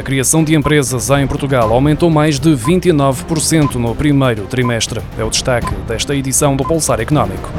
A criação de empresas em Portugal aumentou mais de 29% no primeiro trimestre. É o destaque desta edição do Pulsar Económico.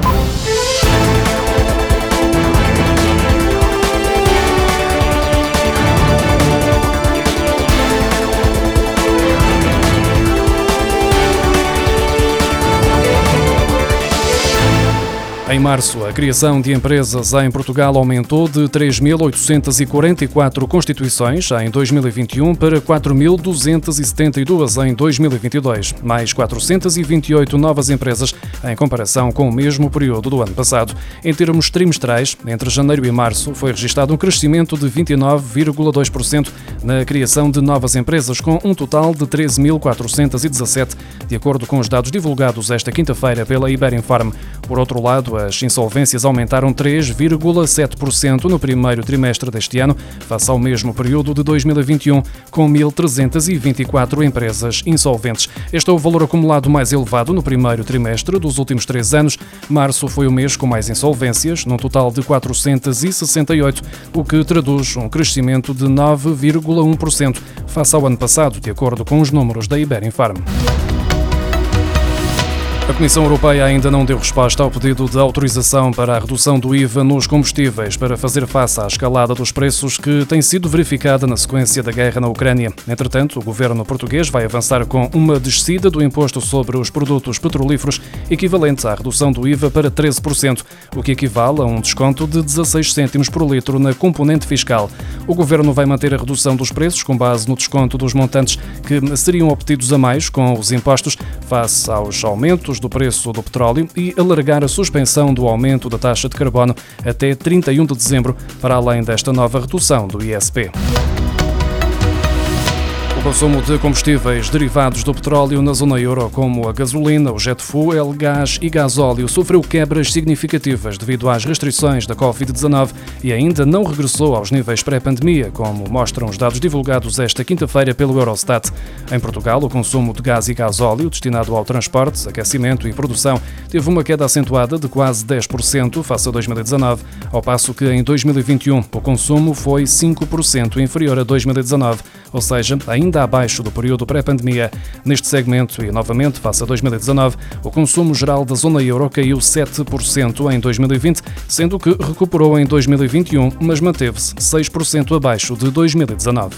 Em março, a criação de empresas em Portugal aumentou de 3.844 constituições em 2021 para 4.272 em 2022, mais 428 novas empresas em comparação com o mesmo período do ano passado. Em termos trimestrais, entre janeiro e março, foi registado um crescimento de 29,2% na criação de novas empresas, com um total de 13.417, de acordo com os dados divulgados esta quinta-feira pela Iberinfarm. Por outro lado, as insolvências aumentaram 3,7% no primeiro trimestre deste ano, face ao mesmo período de 2021, com 1.324 empresas insolventes. Este é o valor acumulado mais elevado no primeiro trimestre dos últimos três anos. Março foi o mês com mais insolvências, num total de 468, o que traduz um crescimento de 9,1% face ao ano passado, de acordo com os números da Iberinfarm. A Comissão Europeia ainda não deu resposta ao pedido de autorização para a redução do IVA nos combustíveis para fazer face à escalada dos preços que tem sido verificada na sequência da guerra na Ucrânia. Entretanto, o governo português vai avançar com uma descida do imposto sobre os produtos petrolíferos equivalente à redução do IVA para 13%, o que equivale a um desconto de 16 cêntimos por litro na componente fiscal. O governo vai manter a redução dos preços com base no desconto dos montantes que seriam obtidos a mais com os impostos face aos aumentos do preço do petróleo e alargar a suspensão do aumento da taxa de carbono até 31 de dezembro, para além desta nova redução do ISP. O consumo de combustíveis derivados do petróleo na zona euro, como a gasolina, o jet fuel, gás e gasóleo, sofreu quebras significativas devido às restrições da Covid-19 e ainda não regressou aos níveis pré-pandemia, como mostram os dados divulgados esta quinta-feira pelo Eurostat. Em Portugal, o consumo de gás e gasóleo destinado ao transporte, aquecimento e produção teve uma queda acentuada de quase 10% face a 2019, ao passo que em 2021 o consumo foi 5% inferior a 2019, ou seja, ainda ainda abaixo do período pré-pandemia. Neste segmento e novamente face a 2019, o consumo geral da zona euro caiu 7% em 2020, sendo que recuperou em 2021, mas manteve-se 6% abaixo de 2019.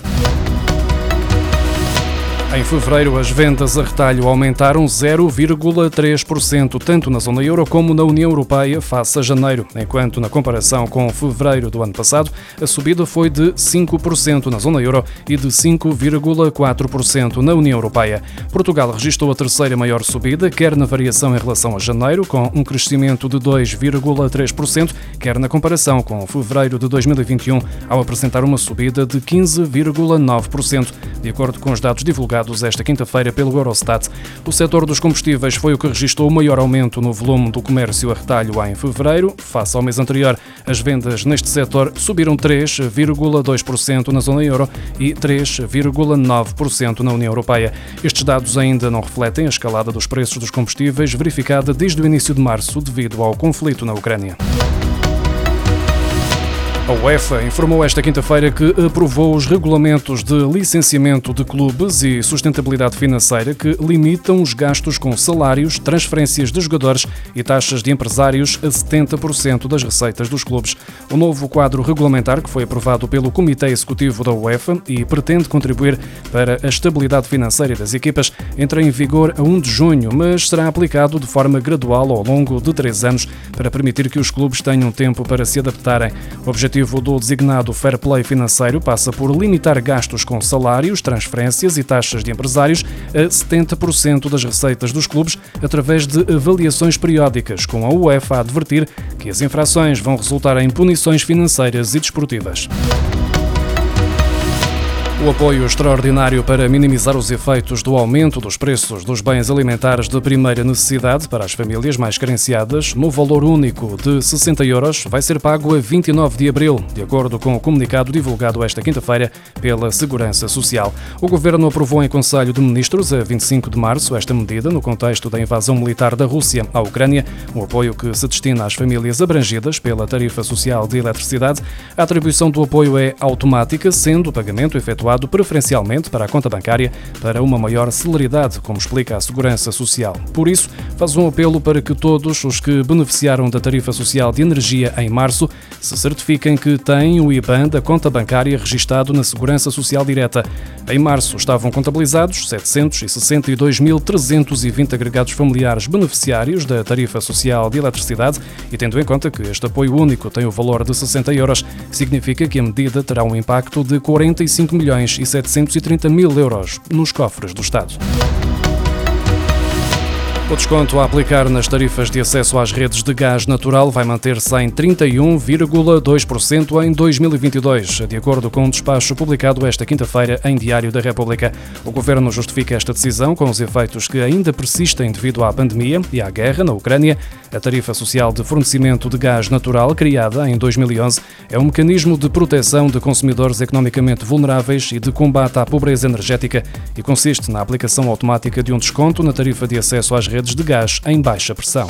Em fevereiro, as vendas a retalho aumentaram 0,3%, tanto na zona euro como na União Europeia, face a janeiro, enquanto na comparação com fevereiro do ano passado, a subida foi de 5% na zona euro e de 5,4% na União Europeia. Portugal registrou a terceira maior subida, quer na variação em relação a janeiro, com um crescimento de 2,3%, quer na comparação com fevereiro de 2021, ao apresentar uma subida de 15,9%, de acordo com os dados divulgados esta quinta-feira pelo Eurostat. O setor dos combustíveis foi o que registrou o maior aumento no volume do comércio a retalho em fevereiro, face ao mês anterior. As vendas neste setor subiram 3,2% na zona euro e 3,9% na União Europeia. Estes dados ainda não refletem a escalada dos preços dos combustíveis verificada desde o início de março devido ao conflito na Ucrânia. A UEFA informou esta quinta-feira que aprovou os regulamentos de licenciamento de clubes e sustentabilidade financeira que limitam os gastos com salários, transferências de jogadores e taxas de empresários a 70% das receitas dos clubes. O novo quadro regulamentar, que foi aprovado pelo Comitê Executivo da UEFA e pretende contribuir para a estabilidade financeira das equipas, entra em vigor a 1 de junho, mas será aplicado de forma gradual ao longo de três anos para permitir que os clubes tenham tempo para se adaptarem. O objetivo objetivo do designado Fair Play financeiro passa por limitar gastos com salários, transferências e taxas de empresários a 70% das receitas dos clubes através de avaliações periódicas, com a UEFA a advertir que as infrações vão resultar em punições financeiras e desportivas. O apoio extraordinário para minimizar os efeitos do aumento dos preços dos bens alimentares de primeira necessidade para as famílias mais carenciadas, no valor único de 60 euros, vai ser pago a 29 de abril, de acordo com o comunicado divulgado esta quinta-feira pela Segurança Social. O Governo aprovou em Conselho de Ministros, a 25 de março, esta medida no contexto da invasão militar da Rússia à Ucrânia, um apoio que se destina às famílias abrangidas pela tarifa social de eletricidade. A atribuição do apoio é automática, sendo o pagamento efetuado preferencialmente para a conta bancária para uma maior celeridade, como explica a Segurança Social. Por isso, faz um apelo para que todos os que beneficiaram da tarifa social de energia em março se certifiquem que têm o IBAN da conta bancária registado na Segurança Social Direta. Em março estavam contabilizados 762.320 agregados familiares beneficiários da tarifa social de eletricidade e tendo em conta que este apoio único tem o valor de 60 euros, significa que a medida terá um impacto de 45 milhões e 730 mil euros nos cofres do Estado. O desconto a aplicar nas tarifas de acesso às redes de gás natural vai manter-se em 31,2% em 2022, de acordo com um despacho publicado esta quinta-feira em Diário da República. O governo justifica esta decisão com os efeitos que ainda persistem devido à pandemia e à guerra na Ucrânia. A tarifa social de fornecimento de gás natural, criada em 2011, é um mecanismo de proteção de consumidores economicamente vulneráveis e de combate à pobreza energética e consiste na aplicação automática de um desconto na tarifa de acesso às redes redes de gás em baixa pressão.